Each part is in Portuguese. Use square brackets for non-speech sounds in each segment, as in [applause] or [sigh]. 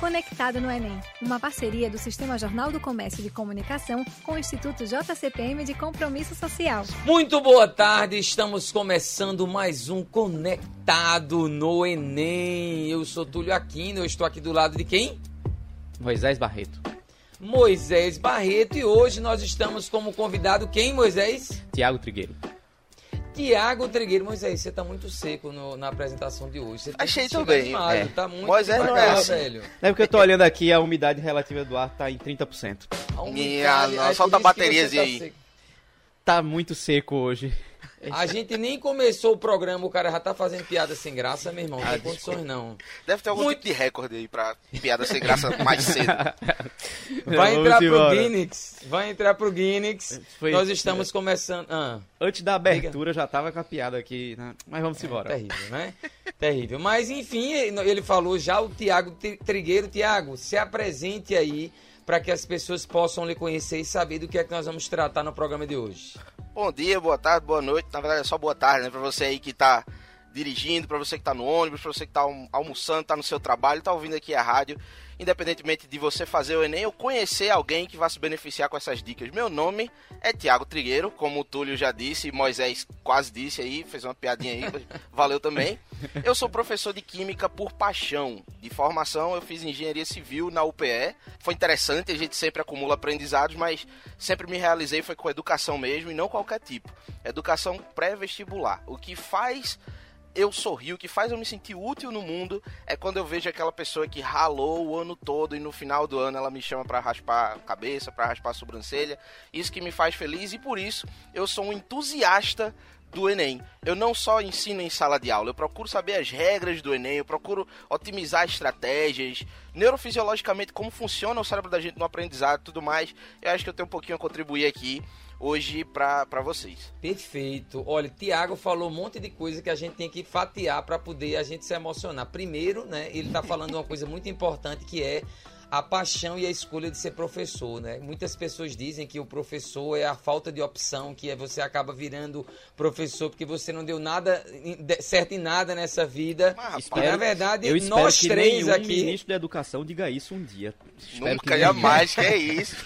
Conectado no Enem, uma parceria do Sistema Jornal do Comércio de Comunicação com o Instituto JCPM de Compromisso Social. Muito boa tarde, estamos começando mais um Conectado no Enem. Eu sou Túlio Aquino, eu estou aqui do lado de quem? Moisés Barreto. Moisés Barreto e hoje nós estamos como convidado quem, Moisés? Tiago Trigueiro. Tiago Trigueiro, Moisés, você tá muito seco no- na apresentação de hoje. Você Achei também, animado, é. Tá muito Moisés não é assim. velho. É porque eu tô olhando aqui, a umidade relativa do ar tá em 30%. A Minha umidade, aí solta baterias você tá aí. seco. Tá muito seco hoje. A gente nem começou o programa, o cara já tá fazendo piada sem graça, meu irmão. Não Ah, tem condições não. Deve ter algum Muito- tipo de recorde aí pra piada sem graça mais cedo. [laughs] Vai Vamos entrar pro embora. Guinness. Vai entrar pro Guinness. Foi- Nós estamos começando. Ah, Antes da abertura já tava com a piada aqui, né? Mas vamos embora. terrível, né? terrível. Mas enfim, ele falou já o Tiago Trigueiro. Tiago, se apresente aí para que as pessoas possam lhe conhecer e saber do que é que nós vamos tratar no programa de hoje. Bom dia, boa tarde, boa noite. Na verdade é só boa tarde, né? Pra você aí que tá dirigindo, pra você que tá no ônibus, pra você que tá alm- almoçando, tá no seu trabalho, tá ouvindo aqui a rádio. Independentemente de você fazer o Enem ou conhecer alguém que vai se beneficiar com essas dicas. Meu nome é Tiago Trigueiro, como o Túlio já disse, Moisés quase disse aí, fez uma piadinha aí, [laughs] valeu também. Eu sou professor de Química por paixão. De formação, eu fiz Engenharia Civil na UPE. Foi interessante, a gente sempre acumula aprendizados, mas sempre me realizei foi com educação mesmo e não qualquer tipo. Educação pré-vestibular. O que faz eu sorrir, o que faz eu me sentir útil no mundo é quando eu vejo aquela pessoa que ralou o ano todo e no final do ano ela me chama pra raspar a cabeça, pra raspar a sobrancelha. Isso que me faz feliz e por isso eu sou um entusiasta do Enem. Eu não só ensino em sala de aula, eu procuro saber as regras do Enem, eu procuro otimizar estratégias, neurofisiologicamente como funciona o cérebro da gente no aprendizado e tudo mais. Eu acho que eu tenho um pouquinho a contribuir aqui hoje pra, pra vocês. Perfeito. Olha, Tiago falou um monte de coisa que a gente tem que fatiar para poder a gente se emocionar. Primeiro, né, ele tá falando uma coisa muito importante que é a paixão e a escolha de ser professor, né? Muitas pessoas dizem que o professor é a falta de opção, que é você acaba virando professor porque você não deu nada certo em nada nessa vida. Mas, E, rapaz, na verdade, eu espero nós que três nenhum aqui ministro da educação diga isso um dia. Espero nunca que jamais, [laughs] que é isso.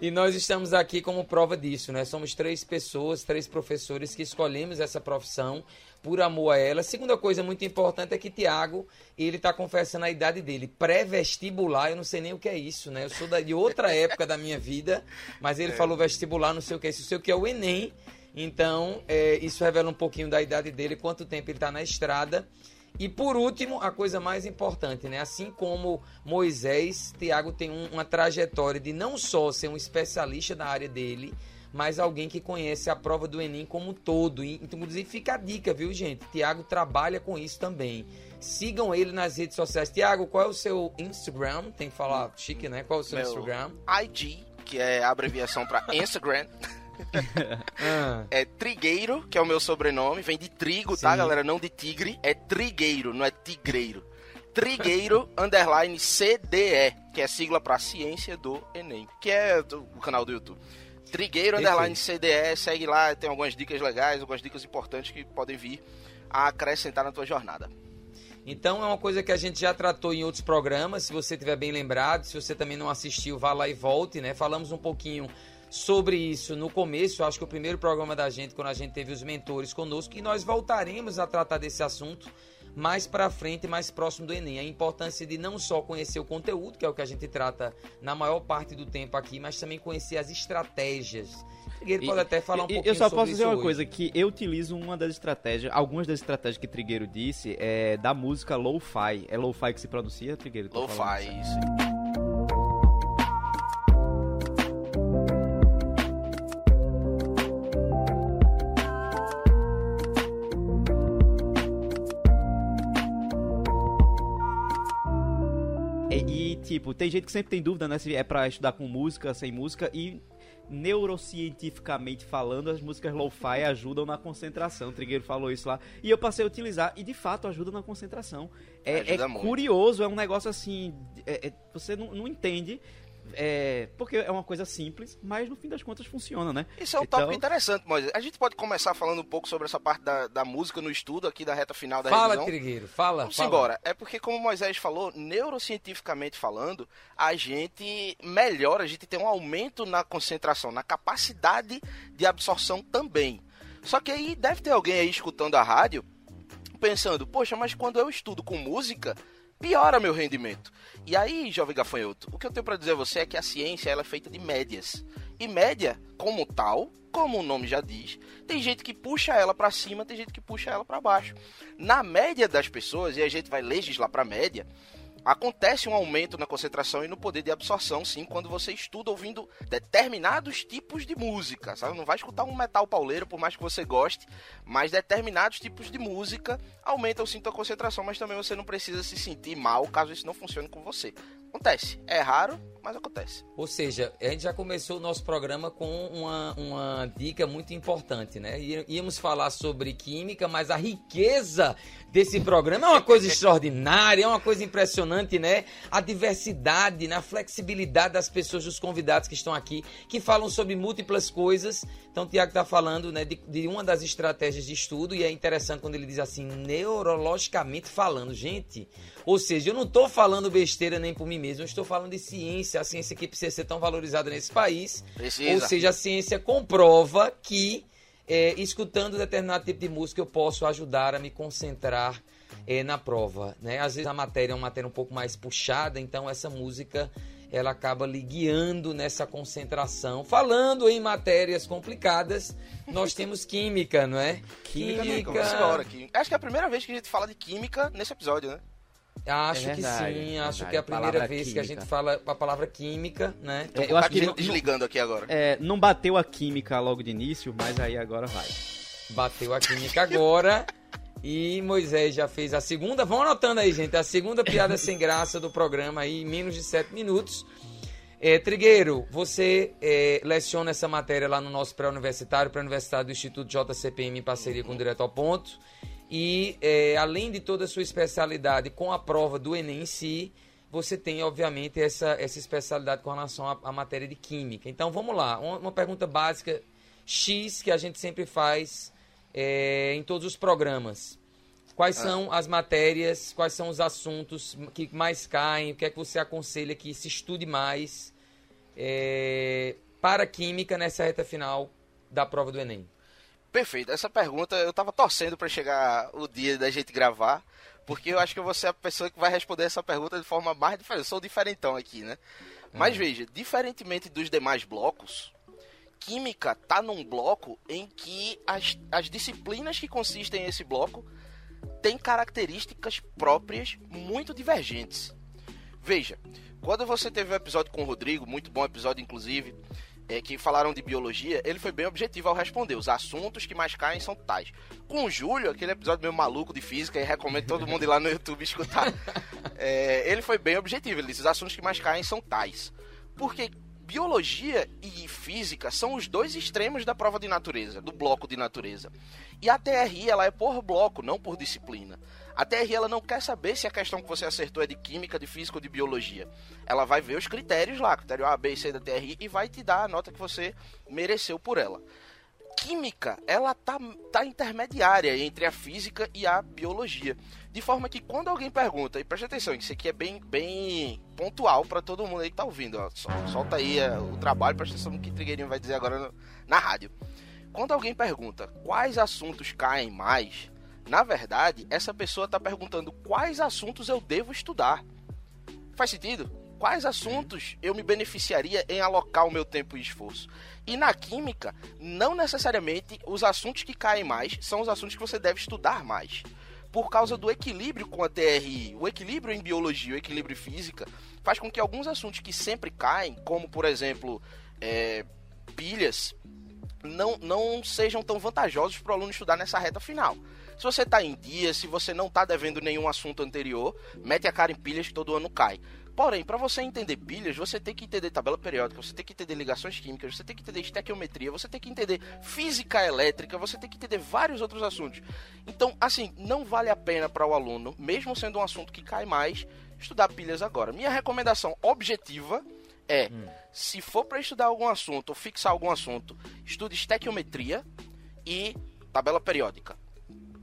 E nós estamos aqui como prova disso, né? Somos três pessoas, três professores que escolhemos essa profissão por amor a ela. Segunda coisa muito importante é que Tiago, ele tá confessando a idade dele. Pré-vestibular, eu não sei nem o que é isso, né? Eu sou da- de outra época da minha vida, mas ele falou vestibular, não sei o que é isso, eu sei o que é o Enem. Então, é, isso revela um pouquinho da idade dele, quanto tempo ele tá na estrada. E por último, a coisa mais importante, né? Assim como Moisés, Tiago tem um- uma trajetória de não só ser um especialista da área dele, mas alguém que conhece a prova do Enem como um todo. E, inclusive, fica a dica, viu, gente? Tiago trabalha com isso também. Sigam ele nas redes sociais. Tiago, qual é o seu Instagram? Tem que falar chique, né? Qual é o seu Meu Instagram? IG, que é a abreviação pra Instagram, [laughs] Ah, é Trigueiro, que é o meu sobrenome, vem de trigo, tá, Sim. galera? Não de tigre, é Trigueiro, não é tigreiro. Trigueiro [laughs] underline CDE, que é sigla pra Ciência do Enem, que é o canal do YouTube. Trigueiro Perfeito. underline CDE, segue lá, tem algumas dicas legais, algumas dicas importantes que podem vir a acrescentar na tua jornada. Então é uma coisa que a gente já tratou em outros programas. Se você tiver bem lembrado, se você também não assistiu, vá lá e volte, né? Falamos um pouquinho sobre isso no começo. Eu acho que o primeiro programa da gente, quando a gente teve os mentores conosco, e nós voltaremos a tratar desse assunto mais pra frente, mais próximo do Enem. A importância de não só conhecer o conteúdo, que é o que a gente trata na maior parte do tempo aqui, mas também conhecer as estratégias. Ele pode até falar um E- pouquinho Eu só sobre posso dizer isso uma hoje. coisa, que eu utilizo uma das estratégias, algumas das estratégias que Trigueiro disse, é da música Lo-Fi. É Lo-Fi que se pronuncia, Trigueiro? Lo-fi, isso. Tipo, tem gente que sempre tem dúvida, né? Se é pra estudar com música, sem música. E neurocientificamente falando, as músicas lo-fi ajudam na concentração. O Trigueiro falou isso lá. E eu passei a utilizar, e de fato ajuda na concentração. É, é curioso, é um negócio assim. é- é- você não, não entende. É, porque é uma coisa simples, mas no fim das contas funciona, né? Isso é um Então- tópico interessante, Moisés. A gente pode começar falando um pouco sobre essa parte da, da música no estudo aqui da reta final da Fala, revisão. Trigueiro, fala. Vamos fala. embora. É porque, como o Moisés falou, neurocientificamente falando, a gente melhora, a gente tem um aumento na concentração, na capacidade de absorção também. Só que aí deve ter alguém aí escutando a rádio pensando, poxa, mas quando eu estudo com música, piora meu rendimento. E aí, jovem gafanhoto, o que eu tenho para dizer a você é que a ciência ela é feita de médias. E média, como tal, como o nome já diz, tem gente que puxa ela para cima, tem gente que puxa ela para baixo. Na média das pessoas, e a gente vai legislar para média, acontece um aumento na concentração e no poder de absorção, sim, quando você estuda ouvindo determinados tipos de música, sabe? Não vai escutar um metal pauleiro, por mais que você goste, mas determinados tipos de música aumentam sim a concentração, mas também você não precisa se sentir mal caso isso não funcione com você. Acontece. É raro, mas acontece. Ou seja, a gente já começou o nosso programa com uma, uma dica muito importante, né? Íamos falar sobre química, mas a riqueza desse programa é uma coisa [laughs] extraordinária, é uma coisa impressionante, né? A diversidade, né? a flexibilidade das pessoas, dos convidados que estão aqui, que falam sobre múltiplas coisas. Então, o Tiago está falando né, de, de uma das estratégias de estudo, e é interessante quando ele diz assim, neurologicamente falando. Gente, ou seja, eu não estou falando besteira nem por mim mesmo, eu estou falando de ciência, a ciência que precisa ser tão valorizada nesse país. Precisa. Ou seja, a ciência comprova que é, escutando determinado tipo de música eu posso ajudar a me concentrar é, na prova. Né? Às vezes a matéria é uma matéria um pouco mais puxada, então essa música ela acaba lhe guiando nessa concentração. Falando em matérias complicadas, nós temos química, não é? Química, embora aqui. Acho que é a primeira vez que a gente fala de química nesse episódio, né? Acho É que verdade, sim, é acho que é a primeira vez que a química. gente fala a palavra química, né? É, eu acho que Tá não, desligando aqui agora. é, não bateu a química logo de início, mas aí agora vai. Bateu a química agora. E Moisés já fez a segunda. Vão anotando aí, gente. A segunda piada sem graça do programa aí, em menos de sete minutos. É, Trigueiro, você é, leciona essa matéria lá no nosso pré-universitário, pré-universitário do Instituto JCPM em parceria com o Direto ao Ponto. E é, além de toda a sua especialidade com a prova do Enem em si, você tem, obviamente, essa, essa especialidade com relação à, à matéria de Química. Então vamos lá, uma, uma pergunta básica X que a gente sempre faz é, em todos os programas. Quais são as matérias, quais são os assuntos que mais caem, o que é que você aconselha que se estude mais é, para Química nessa reta final da prova do Enem? Perfeito. Essa pergunta eu tava torcendo para chegar o dia da gente gravar, porque eu acho que eu vou ser a pessoa que vai responder essa pergunta de forma mais diferente. Eu sou diferentão aqui, né? Mas veja, diferentemente dos demais blocos, Química tá num bloco em que as, as disciplinas que consistem nesse bloco têm características próprias muito divergentes. Veja, quando você teve o episódio com o Rodrigo, muito bom episódio inclusive, é, que falaram de biologia, ele foi bem objetivo ao responder. Os assuntos que mais caem são tais. Com o Júlio, aquele episódio meio maluco de física, e recomendo todo mundo ir lá no YouTube escutar. [laughs] É, ele foi bem objetivo. Ele disse: os assuntos que mais caem são tais. Porque biologia e física são os dois extremos da prova de natureza, do bloco de natureza. E a TRI ela é por bloco, não por disciplina. A TRI ela não quer saber se a questão que você acertou é de química, de física ou de biologia. Ela vai ver os critérios lá, critério A, B e C da TRI e vai te dar a nota que você mereceu por ela. Química, ela tá, tá intermediária entre a física e a biologia. De forma que quando alguém pergunta, e preste atenção, isso aqui é bem, bem pontual para todo mundo aí que tá ouvindo. Ó, Sol- solta aí é, o trabalho, presta atenção no que Trigueirinho vai dizer agora no- na rádio. Quando alguém pergunta quais assuntos caem mais, na verdade, essa pessoa está perguntando quais assuntos eu devo estudar. Faz sentido? Quais assuntos eu me beneficiaria em alocar o meu tempo e esforço? E na química, não necessariamente os assuntos que caem mais são os assuntos que você deve estudar mais. Por causa do equilíbrio com a TRI, o equilíbrio em biologia, o equilíbrio em física, faz com que alguns assuntos que sempre caem, como por exemplo é, pilhas, não, não sejam tão vantajosos para o aluno estudar nessa reta final. Se você está em dia, se você não está devendo nenhum assunto anterior, mete a cara em pilhas que todo ano cai. Porém, para você entender pilhas, você tem que entender tabela periódica, você tem que entender ligações químicas, você tem que entender estequiometria, você tem que entender física elétrica, você tem que entender vários outros assuntos. Então, assim, não vale a pena para o aluno, mesmo sendo um assunto que cai mais, estudar pilhas agora. Minha recomendação objetiva é, se for para estudar algum assunto ou fixar algum assunto, estude estequiometria e tabela periódica.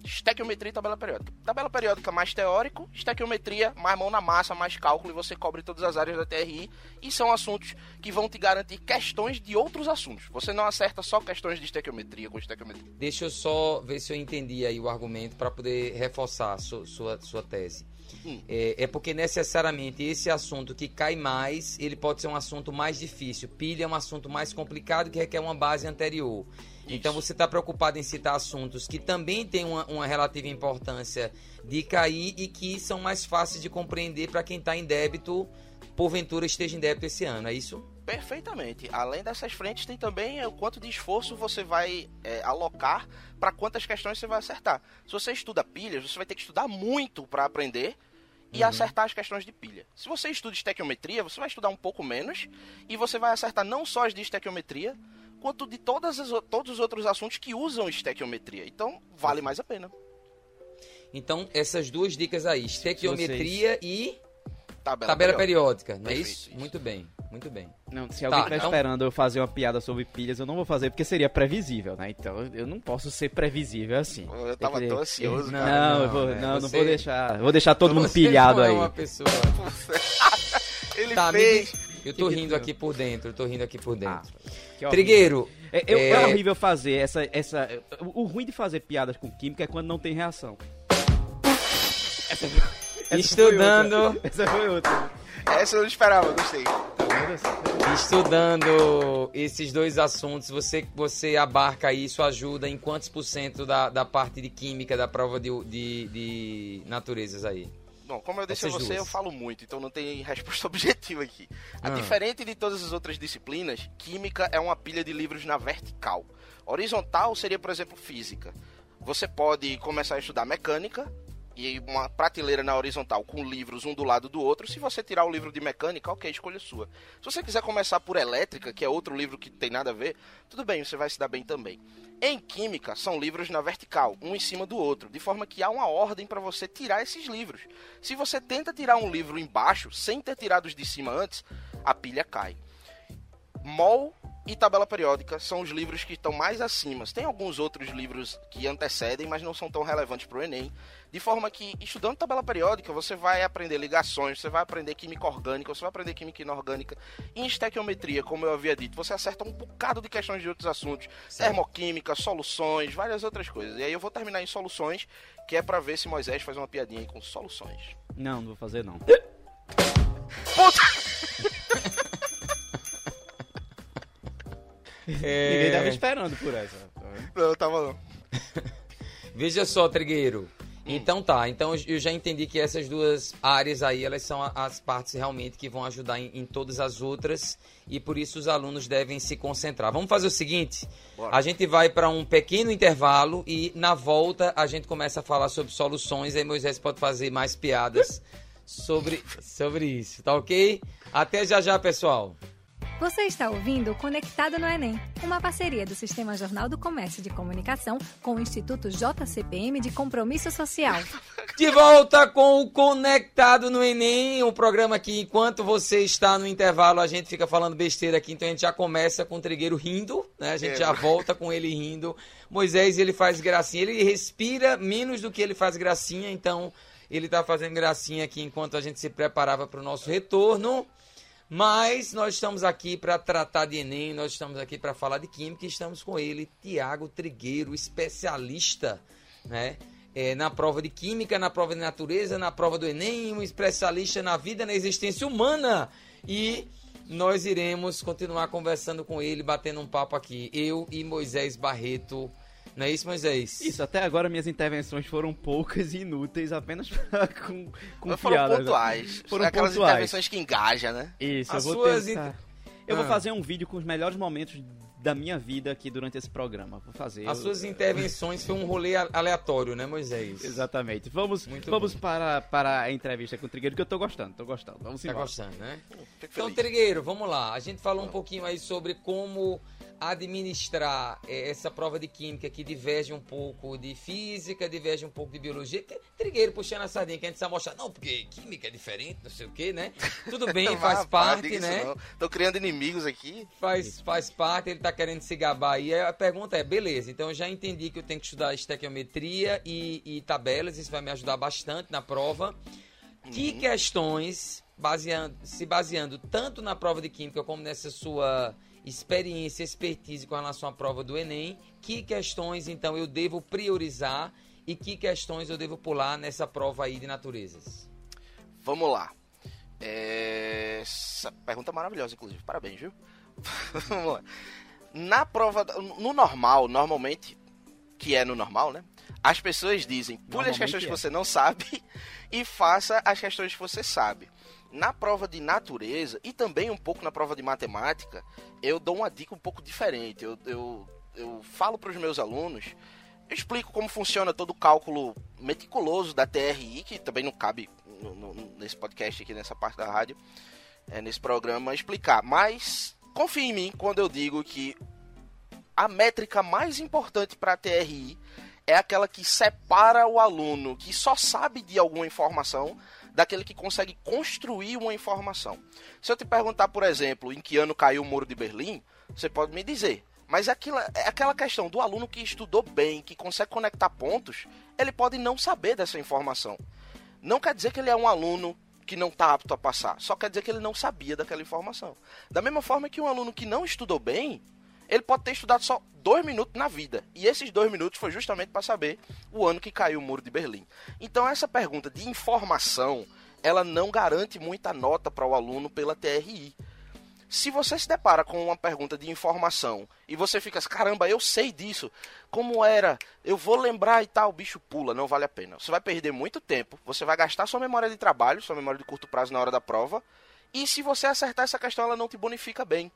Estequiometria e tabela periódica. Tabela periódica mais teórico, estequiometria mais mão na massa, mais cálculo e você cobre todas as áreas da TRI e são assuntos que vão te garantir questões de outros assuntos. Você não acerta só questões de estequiometria com estequiometria. Deixa eu só ver se eu entendi aí o argumento para poder reforçar a su- sua, sua tese. Hum. É, é porque necessariamente esse assunto que cai mais, ele pode ser um assunto mais difícil. Pilha é um assunto mais complicado que requer uma base anterior. Então você está preocupado em citar assuntos que também têm uma, uma relativa importância de cair e que são mais fáceis de compreender para quem está em débito, porventura esteja em débito esse ano, é isso? Perfeitamente. Além dessas frentes, tem também o quanto de esforço você vai é, alocar para quantas questões você vai acertar. Se você estuda pilhas, você vai ter que estudar muito para aprender e acertar as questões de pilha. Se você estuda estequiometria, você vai estudar um pouco menos e você vai acertar não só as de estequiometria, quanto de todas as, todos os outros assuntos que usam estequiometria. Então, vale mais a pena. Então, essas duas dicas aí, estequiometria e Tabela, tabela periódica. periódica, não é isso? isso. Muito bem, muito bem. Não, se alguém Tá, estiver então- esperando eu fazer uma piada sobre pilhas, eu não vou fazer porque seria previsível, né? Então eu- não posso ser previsível assim. Eu tava tão ansioso, Não, cara. Não, não, eu vou, né? não, não Você- vou deixar. Vou deixar todo mundo pilhado não é aí. uma pessoa. [laughs] Ele Tá, me fez. diz- Eu tô Que rindo aqui por dentro, eu tô rindo aqui por Ah, dentro. horrível. Trigueiro, É, eu- é é- horrível fazer essa, essa. O, ruim de fazer piadas com química é quando não tem reação. Essa foi- essa foi estudando, outra. Essa foi outra. Essa eu não esperava, gostei. estudando esses dois assuntos, você, você abarca isso, ajuda em quantos por cento da, da parte de química da prova de, de, de naturezas aí? Bom, como eu disse a você, duas. eu falo muito, então não tem resposta [laughs] objetiva aqui. A Ah. Diferente de todas as outras disciplinas, química é uma pilha de livros na vertical. Horizontal seria, por exemplo, física. Você pode começar a estudar mecânica e uma prateleira na horizontal com livros um do lado do outro. Se você tirar o livro de mecânica, ok, escolha sua. Se você quiser começar por elétrica, que é outro livro que tem nada a ver, tudo bem, você vai se dar bem também. Em química, são livros na vertical, um em cima do outro, de forma que há uma ordem para você tirar esses livros. Se você tenta tirar um livro embaixo, sem ter tirado os de cima antes, a pilha cai. MOL e tabela periódica são os livros que estão mais acima. Tem alguns outros livros que antecedem, mas não são tão relevantes para o Enem. De forma que, estudando tabela periódica, você vai aprender ligações, você vai aprender química orgânica, você vai aprender química inorgânica. Em estequiometria, como eu havia dito, você acerta um bocado de questões de outros assuntos. Termoquímica, soluções, várias outras coisas. E aí eu vou terminar em soluções, que é para ver se Moisés faz uma piadinha aí com soluções. Não, não vou fazer não. [laughs] Ninguém tava esperando por essa. Não, tava não. [laughs] Veja só, Trigueiro. Então tá, então eu já entendi que essas duas áreas aí, elas são as partes realmente que vão ajudar em, em todas as outras e por isso os alunos devem se concentrar. Vamos fazer o seguinte, Bora. a gente vai para um pequeno intervalo e na volta a gente começa a falar sobre soluções, aí Moisés pode fazer mais piadas sobre, sobre isso, tá ok? Até já já, pessoal. Você está ouvindo o Conectado no Enem, uma parceria do Sistema Jornal do Comércio de Comunicação com o Instituto JCPM de Compromisso Social. De volta com o Conectado no Enem, um programa que enquanto você está no intervalo a gente fica falando besteira aqui, então a gente já começa com o Trigueiro rindo, né? A gente É. já volta com ele rindo. Moisés, ele faz gracinha, ele respira menos do que ele faz gracinha, então ele tá fazendo gracinha aqui enquanto a gente se preparava para o nosso retorno. Mas nós estamos aqui para tratar de Enem, nós estamos aqui para falar de Química e estamos com ele, Tiago Trigueiro, especialista né? É, na prova de Química, na prova de Natureza, na prova do Enem, um especialista na vida, na existência humana. E nós iremos continuar conversando com ele, batendo um papo aqui. Eu e Moisés Barreto. Não é isso, Moisés? Isso, até agora minhas intervenções foram poucas e inúteis, apenas [laughs] pra- com, com Mas foram piadas. pontuais. Foram Aquelas pontuais. intervenções que engajam, né? Isso, As eu vou suas tentar. inter- Eu vou Ah. fazer um vídeo com os melhores momentos da minha vida aqui durante esse programa. Vou fazer. As eu- suas intervenções foi um rolê aleatório, né, Moisés? Exatamente. Vamos, Muito vamos bom. para, para a entrevista com o Trigueiro, que eu tô gostando, tô gostando. Vamos Tá embora. gostando, né? Fico Então. Trigueiro, vamos lá. A gente falou um pouquinho aí sobre como administrar eh, essa prova de química que diverge um pouco de física, diverge um pouco de biologia. Que- Trigueiro puxando a sardinha, que a gente precisa mostrar, não, porque química é diferente, não sei o quê, né? Tudo bem, [laughs] Não, faz parte, né? não. Tô criando inimigos aqui. Faz, faz parte, ele tá querendo se gabar aí. A pergunta é, beleza, então eu já entendi que eu tenho que estudar estequiometria e, e tabelas, isso vai me ajudar bastante na prova. Que questões, baseando, se baseando tanto na prova de química como nessa sua experiência, expertise com relação à prova do Enem, que questões então eu devo priorizar e que questões eu devo pular nessa prova aí de naturezas? Vamos lá. É, Essa pergunta é maravilhosa, inclusive. Parabéns, viu? [laughs] Vamos lá. Na prova, no normal, normalmente, que é no normal, né? As pessoas dizem, pule as questões que é. você não sabe [laughs] e faça as questões que você sabe. Na prova de natureza e também um pouco na prova de matemática, eu dou uma dica um pouco diferente. Eu, eu, eu falo para os meus alunos, eu explico como funciona todo o cálculo meticuloso da TRI, que também não cabe no- no- nesse podcast aqui, nessa parte da rádio, é, nesse programa, explicar. Mas confie em mim quando eu digo que a métrica mais importante para a TRI é aquela que separa o aluno que só sabe de alguma informação daquele que consegue construir uma informação. Se eu te perguntar, por exemplo, em que ano caiu o Muro de Berlim, você pode me dizer. Mas aquilo, é aquela questão do aluno que estudou bem, que consegue conectar pontos, ele pode não saber dessa informação. Não quer dizer que ele é um aluno que não está apto a passar, só quer dizer que ele não sabia daquela informação. Da mesma forma que um aluno que não estudou bem, ele pode ter estudado só dois minutos na vida. E esses dois minutos foi justamente para saber o ano que caiu o muro de Berlim. Então essa pergunta de informação, ela não garante muita nota para o aluno pela TRI. Se você se depara com uma pergunta de informação e você fica assim, caramba, eu sei disso, como era, eu vou lembrar e tal, o bicho pula, não vale a pena. Você vai perder muito tempo, você vai gastar sua memória de trabalho, sua memória de curto prazo na hora da prova, e se você acertar essa questão, ela não te bonifica bem.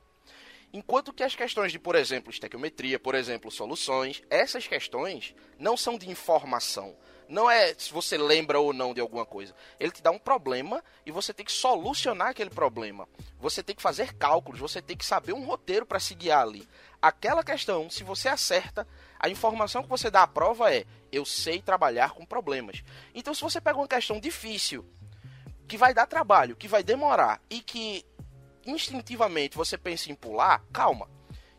Enquanto que as questões de, por exemplo, estequiometria, por exemplo, soluções, essas questões não são de informação. Não é se você lembra ou não de alguma coisa. Ele te dá um problema e você tem que solucionar aquele problema. Você tem que fazer cálculos, você tem que saber um roteiro para se guiar ali. Aquela questão, se você acerta, a informação que você dá à prova é: eu sei trabalhar com problemas. Então, se você pega uma questão difícil, que vai dar trabalho, que vai demorar e que instintivamente você pensa em pular, calma.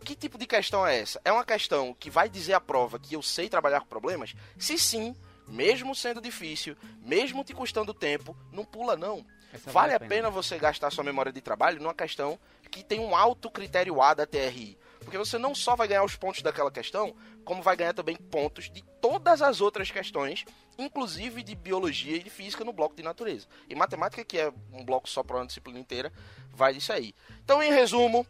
Que tipo de questão é essa? É uma questão que vai dizer à prova que eu sei trabalhar com problemas? Se sim, mesmo sendo difícil, mesmo te custando tempo, não pula não. Essa Vale a pena você gastar sua memória de trabalho numa questão que tem um alto critério A da TRI. Porque você não só vai ganhar os pontos daquela questão, como vai ganhar também pontos de todas as outras questões, inclusive de biologia e de física no bloco de natureza. E matemática, que é um bloco só para uma disciplina inteira, vai disso aí. Então, em resumo,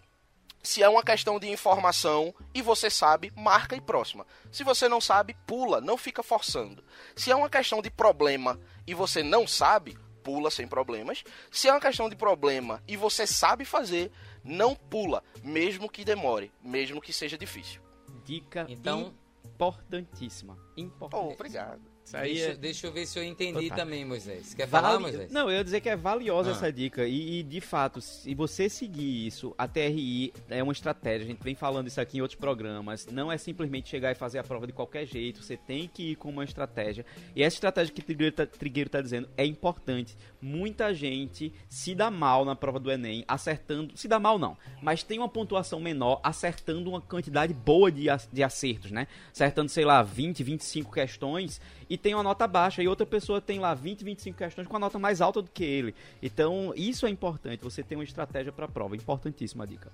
se é uma questão de informação e você sabe, marca e próxima. Se você não sabe, pula, não fica forçando. Se é uma questão de problema e você não sabe, pula sem problemas. Se é uma questão de problema e você sabe fazer, não pula, mesmo que demore, mesmo que seja difícil. Dica Então- importantíssima. Importantíssima. Oh, obrigado. Isso aí Deixa, é... deixa eu ver se eu entendi também, Moisés. Quer falar, Moisés? Não, eu ia dizer que é valiosa Ah. essa dica. E, e, de fato, se você seguir isso, a TRI é uma estratégia. A gente vem falando isso aqui em outros programas. Não é simplesmente chegar e fazer a prova de qualquer jeito. Você tem que ir com uma estratégia. E essa estratégia que o Trigueiro tá, Trigueiro tá dizendo é importante. Muita gente se dá mal na prova do Enem, acertando. Se dá mal, não. Mas tem uma pontuação menor, acertando uma quantidade boa de, de acertos, né? Acertando, sei lá, 20, 25 questões e tem uma nota baixa e outra pessoa tem lá 20, 25 questões com a nota mais alta do que ele. Então, isso é importante, você tem uma estratégia para a prova, importantíssima dica.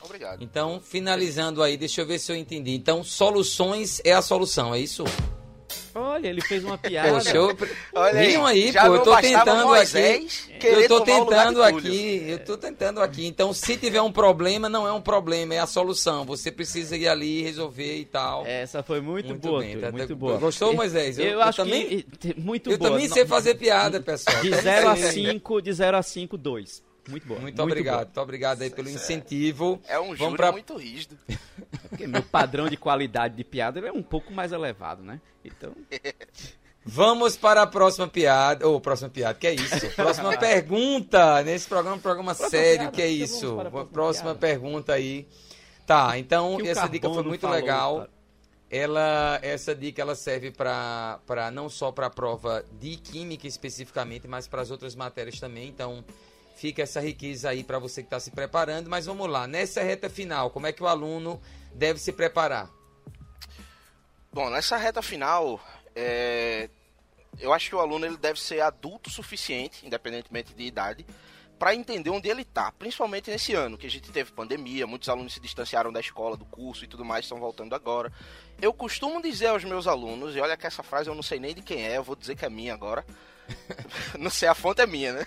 Obrigado. Então, finalizando aí, deixa eu ver se eu entendi. Então, soluções é a solução, é isso? Olha, ele fez uma [laughs] piada. Poxa, eu... Olha aí, aí, já pô, eu não tô tentando Moisés aqui. Eu tô tentando aqui, eu tô tentando aqui. Então, se tiver um problema, não é um problema, é a solução. Você precisa ir ali resolver e tal. Essa foi muito, Muito boa, bem, Túlio, tá- muito tá- boa. Gostou, Moisés? Eu, Eu- eu acho também- que muito eu boa. também Não- sei fazer piada, pessoal. De Também 0 a sei. 5, de 0 a 5, 2. Muito boa. Muito, muito obrigado, boa. muito obrigado aí pelo incentivo. É um júri pra- muito rígido. Porque meu padrão de qualidade de piada ele é um pouco mais elevado, né? Então, [laughs] Vamos para a próxima piada. Ou próxima piada, que é isso? Próxima [laughs] pergunta. Nesse programa, um programa sério, piada, que é então isso? próxima, próxima pergunta aí. Tá, então essa dica foi muito falou, legal. cara. Ela, essa dica ela serve para para não só para a prova de química especificamente, mas para as outras matérias também. Então, fica essa riqueza aí para você que está se preparando. Mas vamos lá, nessa reta final, como é que o aluno deve se preparar? Bom, nessa reta final, é, eu acho que o aluno ele deve ser adulto o suficiente, independentemente de idade, para entender onde ele está, principalmente nesse ano que a gente teve pandemia, muitos alunos se distanciaram da escola, do curso e tudo mais, estão voltando agora. Eu costumo dizer aos meus alunos, e olha que essa frase eu não sei nem de quem é, eu vou dizer que é minha agora. [laughs] não sei, a fonte é minha, né?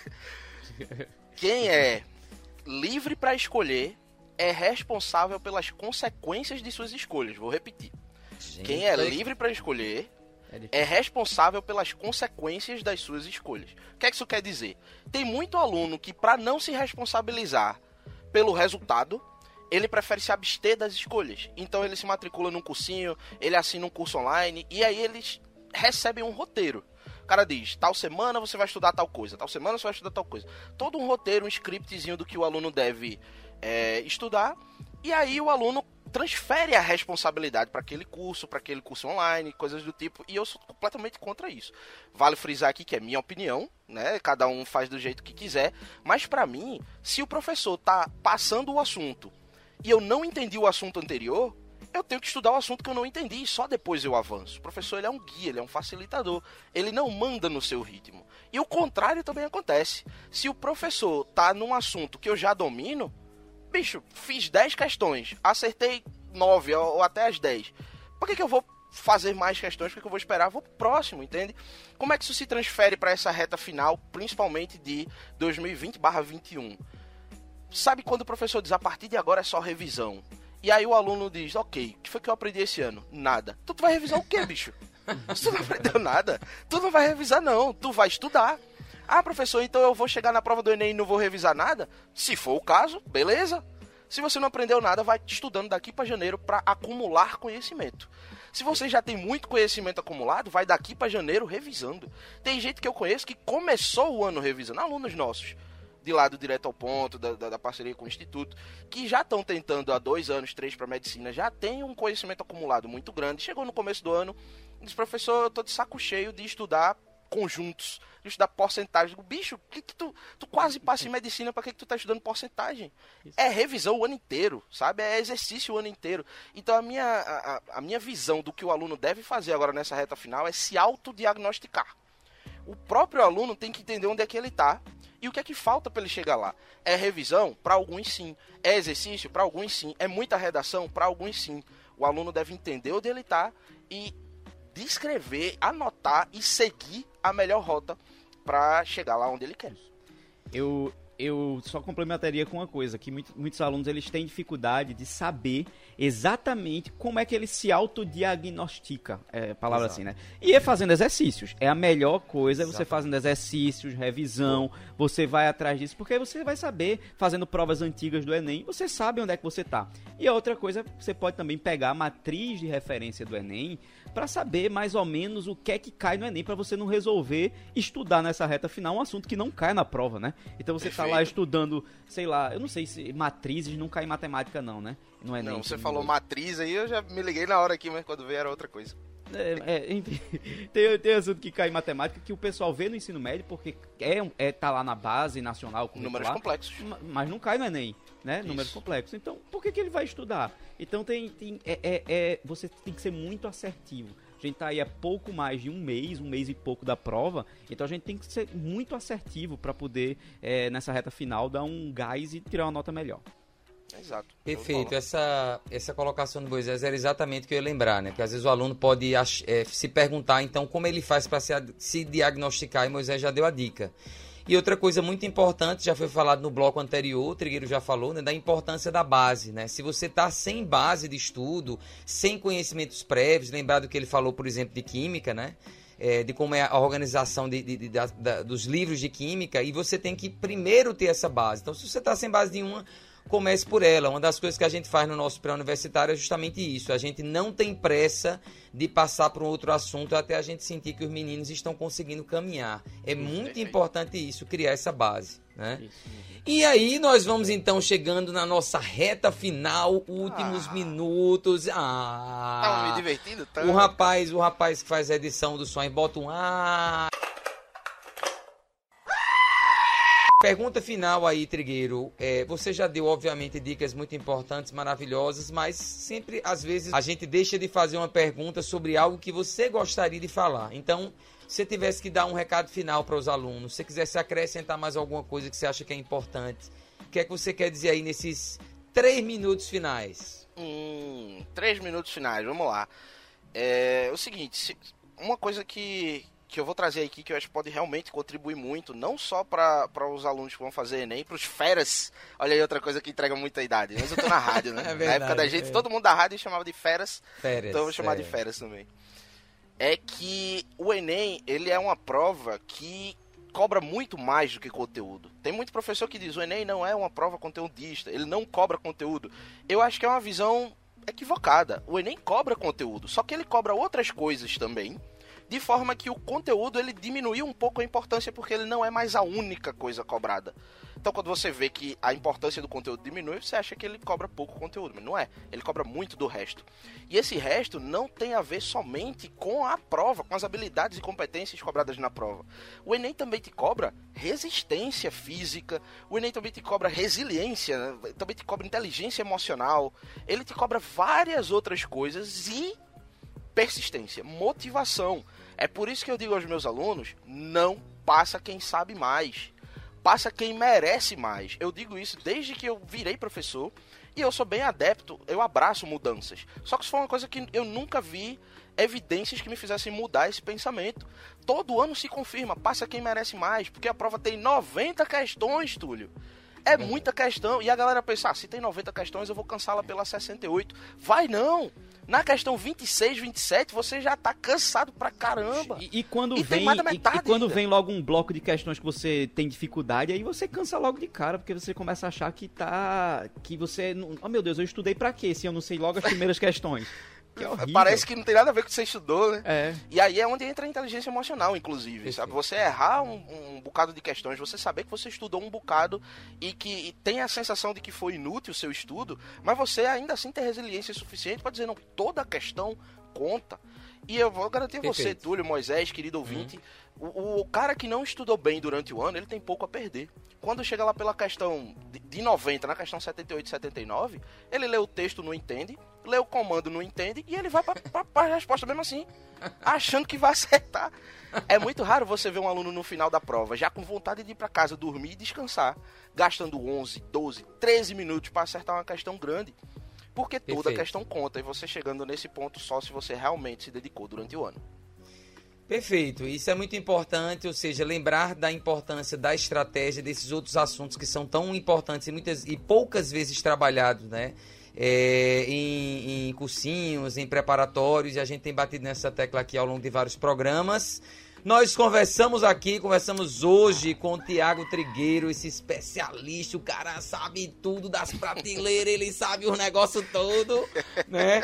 Quem é livre para escolher é responsável pelas consequências de suas escolhas. Vou repetir. Quem é livre para escolher é é responsável pelas consequências das suas escolhas. O que é que isso quer dizer? Tem muito aluno que, para não se responsabilizar pelo resultado, ele prefere se abster das escolhas. Então ele se matricula num cursinho, ele assina um curso online e aí eles recebem um roteiro. Cara diz, tal semana você vai estudar tal coisa, tal semana você vai estudar tal coisa. Todo um roteiro, um scriptzinho do que o aluno deve é, estudar. E aí o aluno transfere a responsabilidade para aquele curso, para aquele curso online, coisas do tipo. E eu sou completamente contra isso. Vale frisar aqui que é minha opinião, né? Cada um faz do jeito que quiser. Mas para mim, se o professor tá passando o assunto e eu não entendi o assunto anterior, eu tenho que estudar o assunto que eu não entendi e só depois eu avanço. O professor ele é um guia, ele é um facilitador, ele não manda no seu ritmo. E o contrário também acontece. Se o professor tá num assunto que eu já domino, bicho, fiz 10 questões, acertei 9 ou até as 10. Por que, que eu vou fazer mais questões? Por que, que eu vou esperar? Vou próximo, entende? Como é que isso se transfere para essa reta final, principalmente de 2020/21? Sabe quando o professor diz a partir de agora é só revisão? E aí o aluno diz, ok, o que foi que eu aprendi esse ano? Nada. Então tu vai revisar o quê, bicho? [laughs] Tu não aprendeu nada, tu não vai revisar não, tu vai estudar. Ah, professor, então eu vou chegar na prova do Enem e não vou revisar nada? Se for o caso, beleza. Se você não aprendeu nada, vai estudando daqui para janeiro para acumular conhecimento. Se você já tem muito conhecimento acumulado, vai daqui para janeiro revisando. Tem gente que eu conheço que começou o ano revisando, alunos nossos, de lado direto ao ponto, da, da, da parceria com o Instituto, que já estão tentando há dois anos, três para medicina, já tem um conhecimento acumulado muito grande. Chegou no começo do ano, diz, professor, eu tô de saco cheio de estudar conjuntos, de estudar porcentagem. Digo, Bicho, que que tu, tu quase passa em medicina, para que, que tu tá estudando porcentagem? É revisão o ano inteiro, sabe? É exercício o ano inteiro. Então a minha, a- a minha visão do que o aluno deve fazer agora nessa reta final é se autodiagnosticar. O próprio aluno tem que entender onde é que ele está e o que é que falta para ele chegar lá. É revisão? Para alguns sim. É exercício? Para alguns sim. É muita redação? Para alguns sim. O aluno deve entender onde ele está e descrever, anotar e seguir a melhor rota para chegar lá onde ele quer. Eu, eu só complementaria com uma coisa, que muito- muitos alunos eles têm dificuldade de saber exatamente como é que ele se autodiagnostica, é, palavra Exato. assim, né? E é fazendo exercícios. É a melhor coisa, é você fazendo exercícios, revisão, você vai atrás disso, porque aí você vai saber, fazendo provas antigas do Enem, você sabe onde é que você tá. E a outra coisa, você pode também pegar a matriz de referência do Enem para saber mais ou menos o que é que cai no Enem, para você não resolver estudar nessa reta final um assunto que não cai na prova, né? Então você tá lá Perfeito. estudando, sei lá, eu não sei se matrizes não cai em matemática não, né? No Enem. Não, você me falou matriz aí, eu já me liguei na hora aqui, mas quando veio era outra coisa. É, é, enfim, [laughs] tem, tem assunto que cai em matemática que o pessoal vê no ensino médio porque é, é tá lá na base nacional Números complexos. ma- mas não cai no Enem, né? Isso. Números complexos. Então, por que, que ele vai estudar? Então tem, tem é, é- é- você tem que ser muito assertivo. A gente tá aí há pouco mais de um mês, um mês e pouco da prova, então a gente tem que ser muito assertivo para poder é, nessa reta final dar um gás e tirar uma nota melhor. Exato. Perfeito, essa, essa colocação do Moisés era exatamente o que eu ia lembrar, né? Porque às vezes o aluno pode eh, se perguntar, então, como ele faz para se, se diagnosticar, e Moisés já deu a dica. E outra coisa muito importante, já foi falado no bloco anterior, o Trigueiro já falou, né, da importância da base, né? Se você está sem base de estudo, sem conhecimentos prévios, lembrado que ele falou, por exemplo, de química, né? é, de como é a organização de, de, de, da, da, dos livros de química e você tem que primeiro ter essa base. Então, se você está sem base nenhuma, comece por ela. Uma das coisas que a gente faz no nosso pré-universitário é justamente isso. A gente não tem pressa de passar para um outro assunto até a gente sentir que os meninos estão conseguindo caminhar. É muito importante isso, criar essa base. Né? E aí nós vamos então chegando na nossa reta final, últimos ah, minutos. Ah, tava me divertindo tanto. O rapaz, o rapaz que faz a edição do sonho bota um ah. Pergunta final aí, Trigueiro. É, você já deu, obviamente, dicas muito importantes, maravilhosas, mas sempre, às vezes, a gente deixa de fazer uma pergunta sobre algo que você gostaria de falar. Então, se você tivesse que dar um recado final para os alunos, se você quisesse acrescentar mais alguma coisa que você acha que é importante, o que é que você quer dizer aí nesses três minutos finais? Hum, três minutos finais, vamos lá. É, é o seguinte, uma coisa que, que eu vou trazer aqui que eu acho que pode realmente contribuir muito, não só para os alunos que vão fazer Enem, para os feras. Olha aí outra coisa que entrega muita idade. Mas eu tô na rádio, né? [laughs] é verdade, na época da gente, é. todo mundo da rádio chamava de feras. Férias, então eu vou chamar é. de feras também. É que o Enem, ele é uma prova que cobra muito mais do que conteúdo. Tem muito professor que diz o Enem não é uma prova conteudista, ele não cobra conteúdo. Eu acho que é uma visão equivocada. O Enem cobra conteúdo, só que ele cobra outras coisas também de forma que o conteúdo ele diminuiu um pouco a importância porque ele não é mais a única coisa cobrada. Então, quando você vê que a importância do conteúdo diminui, você acha que ele cobra pouco conteúdo, mas não é. Ele cobra muito do resto. E esse resto não tem a ver somente com a prova, com as habilidades e competências cobradas na prova. O Enem também te cobra resistência física, o Enem também te cobra resiliência, né? também te cobra inteligência emocional, ele te cobra várias outras coisas e persistência, motivação. É por isso que eu digo aos meus alunos: não passa quem sabe mais, passa quem merece mais. Eu digo isso desde que eu virei professor e eu sou bem adepto, eu abraço mudanças. Só que isso foi uma coisa que eu nunca vi evidências que me fizessem mudar esse pensamento. Todo ano se confirma, passa quem merece mais, porque a prova tem 90 questões, Túlio. É muita questão. E a galera pensa, ah, se tem 90 questões, eu vou cansá-la pela 68. Vai não! Na questão 26, 27, você já tá cansado pra caramba. E, e quando e vem e, e, quando vem logo um bloco de questões que você tem dificuldade, aí você cansa logo de cara, porque você começa a achar que tá que você, oh meu Deus, eu estudei para quê se eu não sei logo as primeiras questões? [laughs] Que Parece que não tem nada a ver com o que você estudou, né? É. E aí é onde entra a inteligência emocional, inclusive. Sabe? Você errar um, um, bocado de questões, você saber que você estudou um bocado e que e tem a sensação de que foi inútil o seu estudo, mas você ainda assim tem resiliência suficiente para dizer, não, toda questão conta. E eu vou garantir a você, Túlio, Moisés, querido ouvinte, uhum. o, o, cara que não estudou bem durante o ano, ele tem pouco a perder. Quando chega lá pela questão de, de 90, na questão 78 e 79, ele lê o texto, não entende, lê o comando, não entende, e ele vai para a resposta mesmo assim, achando que vai acertar. É muito raro você ver um aluno no final da prova, já com vontade de ir para casa dormir e descansar, gastando 11, 12, 13 minutos para acertar uma questão grande. Porque Perfeito. toda questão conta e você chegando nesse ponto só se você realmente se dedicou durante o ano. Perfeito, isso é muito importante, ou seja, lembrar da importância da estratégia desses outros assuntos que são tão importantes e muitas e poucas vezes trabalhados, né? É, em, em cursinhos, em preparatórios, e a gente tem batido nessa tecla aqui ao longo de vários programas. Nós conversamos aqui, conversamos hoje com o Tiago Trigueiro, esse especialista, o cara sabe tudo das prateleiras, ele sabe o negócio todo, né?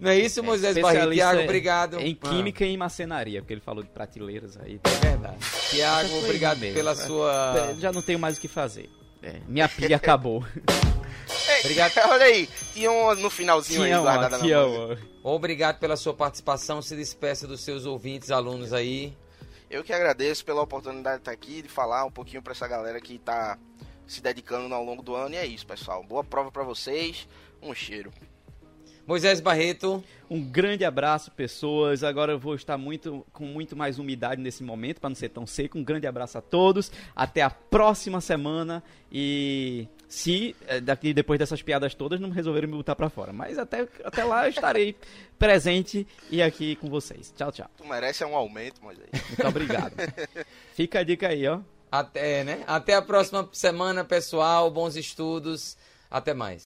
Não é isso, Moisés é, Barreto? Tiago, obrigado. Em química ah. e em macenaria, porque ele falou de prateleiras aí. É verdade. Tiago, obrigado mesmo. pela sua... É, já não tenho mais o que fazer. É, minha [laughs] pilha acabou. Obrigado. [laughs] Olha aí, tinha um no finalzinho tinha aí guardada na Obrigado pela sua participação. Se despeça dos seus ouvintes, alunos aí. Eu que agradeço pela oportunidade de estar aqui, de falar um pouquinho para essa galera que está se dedicando ao longo do ano. E é isso, pessoal. Boa prova para vocês. Um cheiro. Moisés Barreto. Um grande abraço, pessoas. Agora eu vou estar muito com muito mais umidade nesse momento, para não ser tão seco. Um grande abraço a todos. Até a próxima semana. E se eh, daqui depois dessas piadas todas não resolverem me botar para fora. Mas até, até lá eu estarei [laughs] presente e aqui com vocês. Tchau, tchau. Tu merece um aumento, Moisés. Muito obrigado. [laughs] Fica a dica aí, ó. Até, né? Até a próxima semana, pessoal. Bons estudos. Até mais.